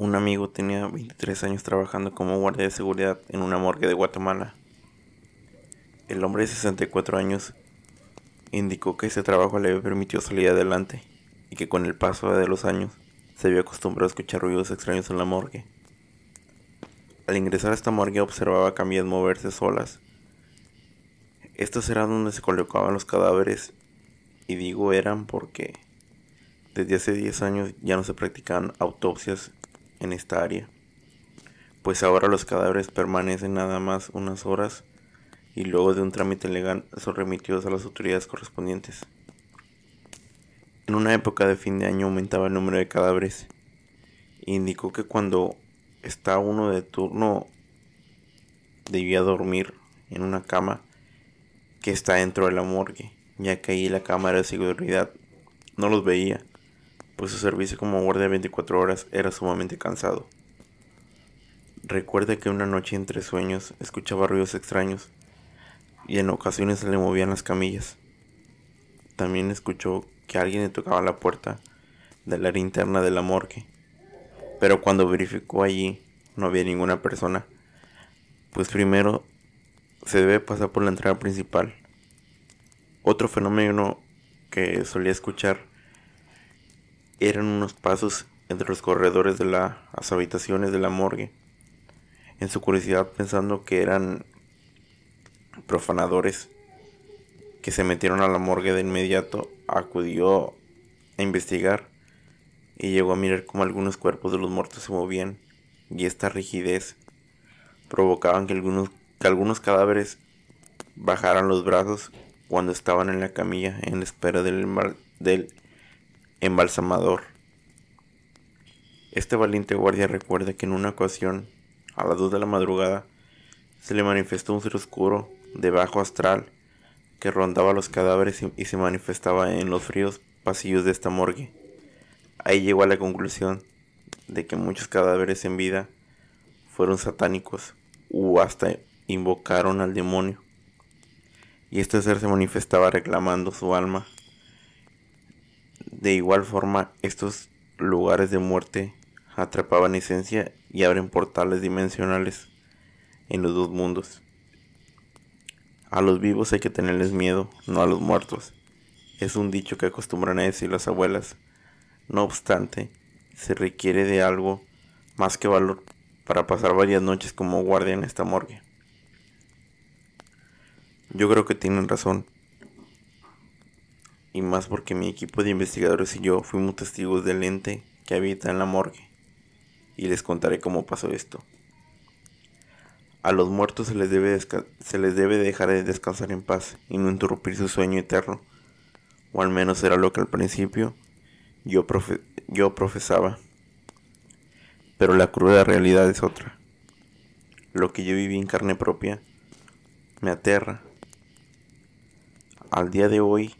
Un amigo tenía 23 años trabajando como guardia de seguridad en una morgue de Guatemala. El hombre de 64 años indicó que ese trabajo le permitió salir adelante y que con el paso de los años se había acostumbrado a escuchar ruidos extraños en la morgue. Al ingresar a esta morgue observaba camillas moverse solas. Estos eran donde se colocaban los cadáveres y digo eran porque desde hace 10 años ya no se practican autopsias en esta área, pues ahora los cadáveres permanecen nada más unas horas y luego de un trámite legal son remitidos a las autoridades correspondientes. En una época de fin de año aumentaba el número de cadáveres. Indicó que cuando está uno de turno debía dormir en una cama que está dentro de la morgue, ya que ahí la cámara de seguridad no los veía pues su servicio como guardia 24 horas era sumamente cansado. Recuerda que una noche entre sueños escuchaba ruidos extraños y en ocasiones se le movían las camillas. También escuchó que alguien le tocaba la puerta del área interna de la morgue, pero cuando verificó allí no había ninguna persona, pues primero se debe pasar por la entrada principal. Otro fenómeno que solía escuchar eran unos pasos entre los corredores de las habitaciones de la morgue. En su curiosidad pensando que eran profanadores que se metieron a la morgue de inmediato, acudió a investigar y llegó a mirar cómo algunos cuerpos de los muertos se movían y esta rigidez provocaban que algunos, que algunos cadáveres bajaran los brazos cuando estaban en la camilla en espera del, del embalsamador. Este valiente guardia recuerda que en una ocasión, a las 2 de la madrugada, se le manifestó un ser oscuro de bajo astral que rondaba los cadáveres y, se manifestaba en los fríos pasillos de esta morgue. Ahí llegó a la conclusión de que muchos cadáveres en vida fueron satánicos o hasta invocaron al demonio. Y este ser se manifestaba reclamando su alma de igual forma, estos lugares de muerte atrapaban esencia y abren portales dimensionales en los dos mundos. A los vivos hay que tenerles miedo, no a los muertos. Es un dicho que acostumbran a decir las abuelas. No obstante, se requiere de algo más que valor para pasar varias noches como guardia en esta morgue. Yo creo que tienen razón y más porque mi equipo de investigadores y yo fuimos testigos del ente que habita en la morgue. Y les contaré cómo pasó esto. A los muertos se les debe, se les debe dejar de descansar en paz y no interrumpir su sueño eterno. O al menos era lo que al principio yo, yo profesaba. Pero la cruda realidad es otra. Lo que yo viví en carne propia me aterra. Al día de hoy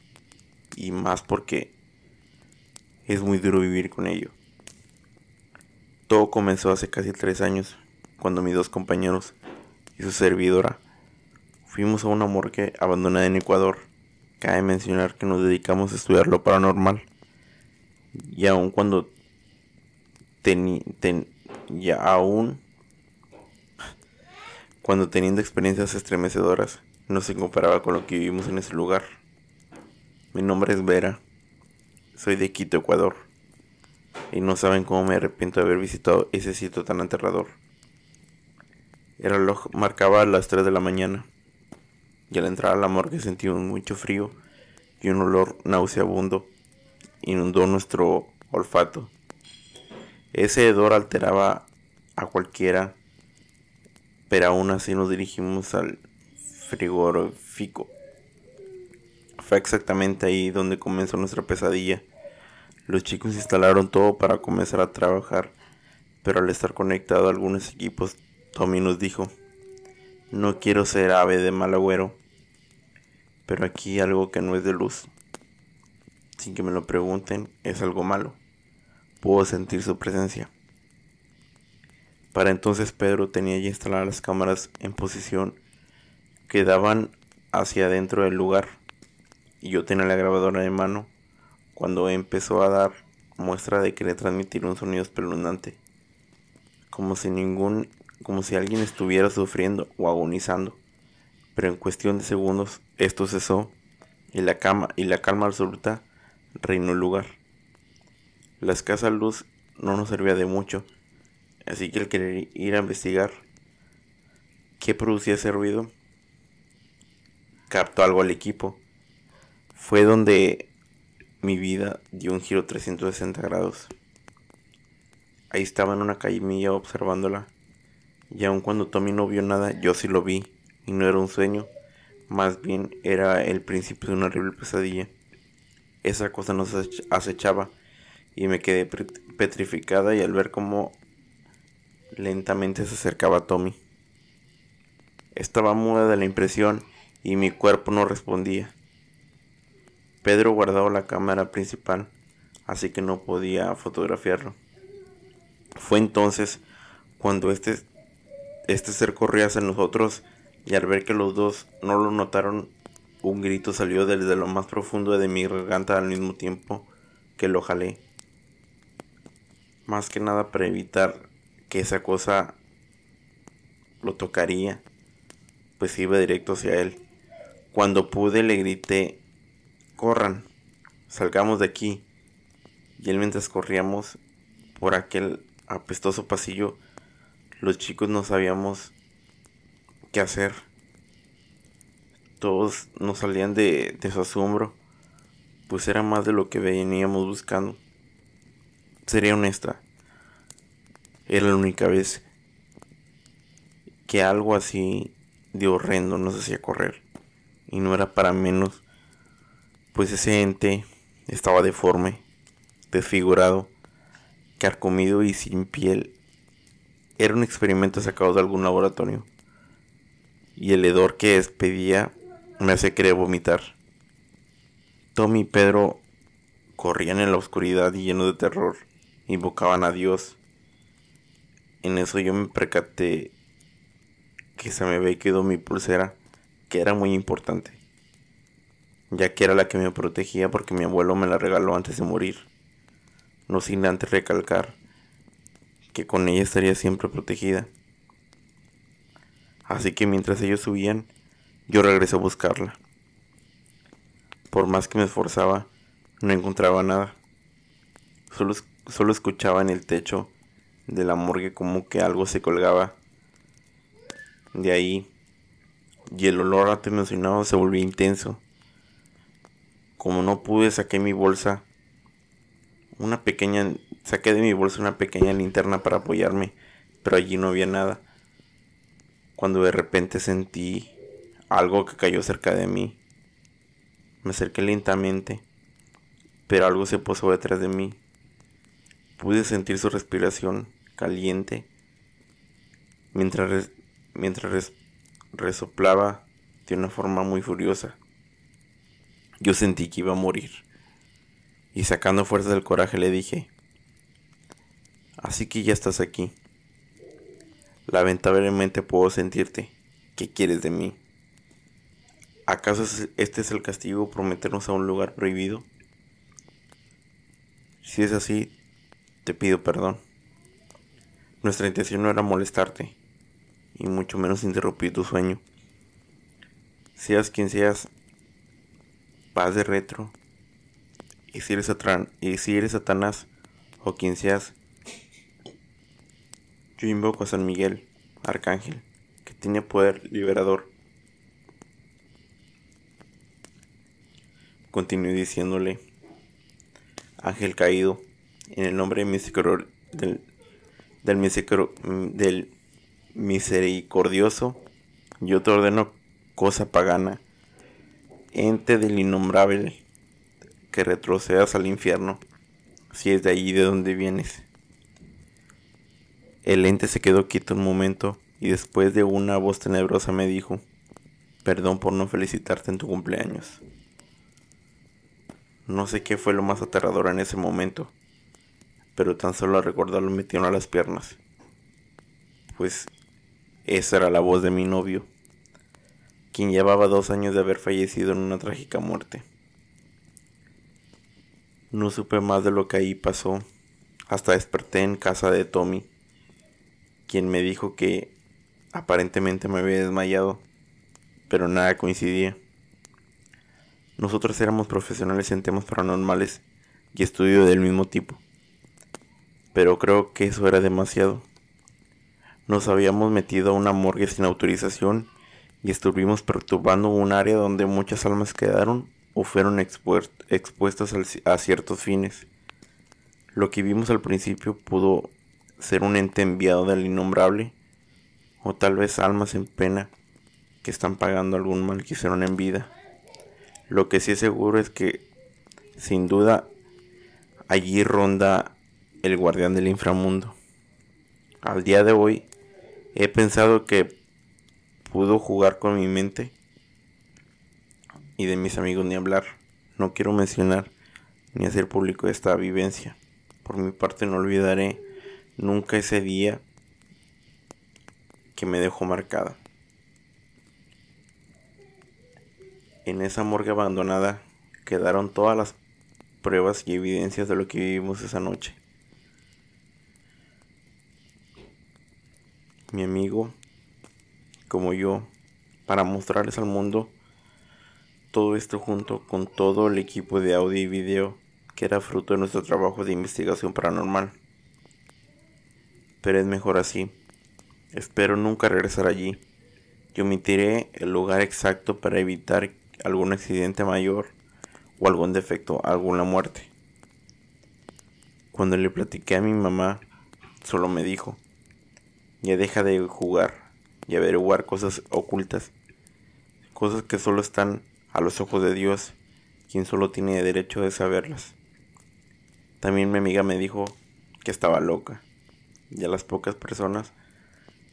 y más porque es muy duro vivir con ello. Todo comenzó hace casi tres años, cuando mis dos compañeros y su servidora fuimos a una morgue abandonada en Ecuador. Cabe mencionar que nos dedicamos a estudiar lo paranormal. Y aun cuando ten, ya aún cuando teniendo experiencias estremecedoras, no se comparaba con lo que vivimos en ese lugar. Mi nombre es Vera. Soy de Quito, Ecuador. Y no saben cómo me arrepiento de haber visitado ese sitio tan aterrador. El reloj marcaba las 3 de la mañana. Y al entrar a la morgue sentí un mucho frío y un olor nauseabundo inundó nuestro olfato. Ese hedor alteraba a cualquiera, pero aún así nos dirigimos al frigorífico fue exactamente ahí donde comenzó nuestra pesadilla. Los chicos instalaron todo para comenzar a trabajar, pero al estar conectado a algunos equipos, Tommy nos dijo, no quiero ser ave de mal agüero, pero aquí algo que no es de luz. Sin que me lo pregunten, es algo malo. Puedo sentir su presencia. Para entonces Pedro tenía ya instaladas las cámaras en posición que daban hacia adentro del lugar y yo tenía la grabadora en mano cuando empezó a dar muestra de querer transmitir un sonido espeluznante. como si ningún, como si alguien estuviera sufriendo o agonizando. Pero en cuestión de segundos esto cesó y la cama y la calma absoluta reinó el lugar. La escasa luz no nos servía de mucho, así que el querer ir a investigar qué producía ese ruido captó algo al equipo. Fue donde mi vida dio un giro 360 grados. Ahí estaba en una callemilla observándola. Y aun cuando Tommy no vio nada, yo sí lo vi. Y no era un sueño. Más bien era el principio de una horrible pesadilla. Esa cosa nos acechaba. Y me quedé petrificada y al ver cómo lentamente se acercaba Tommy. Estaba muda de la impresión y mi cuerpo no respondía. Pedro guardaba la cámara principal, así que no podía fotografiarlo. Fue entonces cuando este, este ser corría hacia nosotros y al ver que los dos no lo notaron, un grito salió desde lo más profundo de mi garganta al mismo tiempo que lo jalé. Más que nada para evitar que esa cosa lo tocaría, pues iba directo hacia él. Cuando pude le grité, corran, salgamos de aquí. Y él mientras corríamos por aquel apestoso pasillo, los chicos no sabíamos qué hacer. Todos nos salían de, de su asombro, pues era más de lo que veníamos buscando. Sería honesta, era la única vez que algo así de horrendo nos hacía correr. Y no era para menos, pues ese ente estaba deforme, desfigurado carcomido y sin piel. Era un experimento sacado de algún laboratorio. Y el hedor que despedía me hace querer vomitar. Tommy y Pedro corrían en la oscuridad y llenos de terror. Invocaban a Dios. En eso yo me percaté que se me ve quedó mi pulsera, que era muy importante, ya que era la que me protegía porque mi abuelo me la regaló antes de morir no sin antes recalcar que con ella estaría siempre protegida. Así que mientras ellos subían, yo regresé a buscarla. Por más que me esforzaba, no encontraba nada. Solo, solo escuchaba en el techo de la morgue como que algo se colgaba de ahí y el olor antes mencionado se volvió intenso. Como no pude, saqué mi bolsa una pequeña, saqué de mi bolsa una pequeña linterna para apoyarme, pero allí no había nada. Cuando de repente sentí algo que cayó cerca de mí. Me acerqué lentamente, pero algo se posó detrás de mí. Pude sentir su respiración caliente mientras, mientras resoplaba de una forma muy furiosa. Yo sentí que iba a morir y sacando fuerzas del coraje le dije, así que ya estás aquí. Lamentablemente puedo sentirte. ¿Qué quieres de mí? ¿Acaso este es el castigo por meternos a un lugar prohibido? Si es así, te pido perdón. Nuestra intención no era molestarte, y mucho menos interrumpir tu sueño. Seas quien seas, paz de retro, y si eres, y si eres Satanás o quien seas, yo invoco a San Miguel, Arcángel, que tiene poder liberador. Continué diciéndole, Ángel caído, en el nombre del, misericordioso, yo te ordeno cosa pagana, ente del innombrable que retrocedas al infierno, si es de allí de donde vienes. El ente se quedó quieto un momento y después de una voz tenebrosa me dijo, perdón por no felicitarte en tu cumpleaños. No sé qué fue lo más aterrador en ese momento, pero tan solo al recordarlo me a las piernas. Pues esa era la voz de mi novio, quien llevaba dos años de haber fallecido en una trágica muerte. No supe más de lo que ahí pasó hasta desperté en casa de Tommy quien me dijo que aparentemente me había desmayado, pero nada coincidía. Nosotros éramos profesionales en temas paranormales y estudio del mismo tipo, pero creo que eso era demasiado. Nos habíamos metido a una morgue sin autorización y estuvimos perturbando un área donde muchas almas quedaron o fueron expuestas a ciertos fines. Lo que vimos al principio pudo ser un ente enviado del innombrable o tal vez almas en pena que están pagando algún mal que hicieron en vida. Lo que sí es seguro es que sin duda allí ronda el guardián del inframundo. Al día de hoy he pensado que pudo jugar con mi mente y de mis amigos ni hablar. No quiero mencionar ni hacer público esta vivencia. Por mi parte no olvidaré nunca ese día que me dejó marcada. En esa morgue abandonada quedaron todas las pruebas y evidencias de lo que vivimos esa noche. Mi amigo, como yo, para mostrarles al mundo todo esto junto con todo el equipo de audio y video que era fruto de nuestro trabajo de investigación paranormal. Pero es mejor así Espero nunca regresar allí. Yo omitiré el lugar exacto para evitar algún accidente mayor o algún defecto, alguna muerte. Cuando le platiqué a mi mamá, solo me dijo, ya deja de jugar y averiguar cosas ocultas, cosas que solo están a los ojos de Dios, quien solo tiene derecho de saberlas. También mi amiga me dijo que estaba loca, y a las pocas personas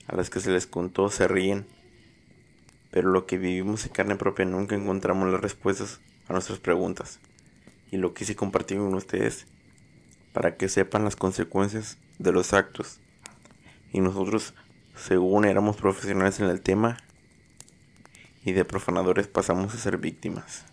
a las que se les contó se ríen, pero lo que vivimos en carne propia nunca encontramos las respuestas a nuestras preguntas. Y lo quise compartir con ustedes para que sepan las consecuencias de los actos. Y nosotros, según éramos profesionales en el tema, y de profanadores pasamos a ser víctimas.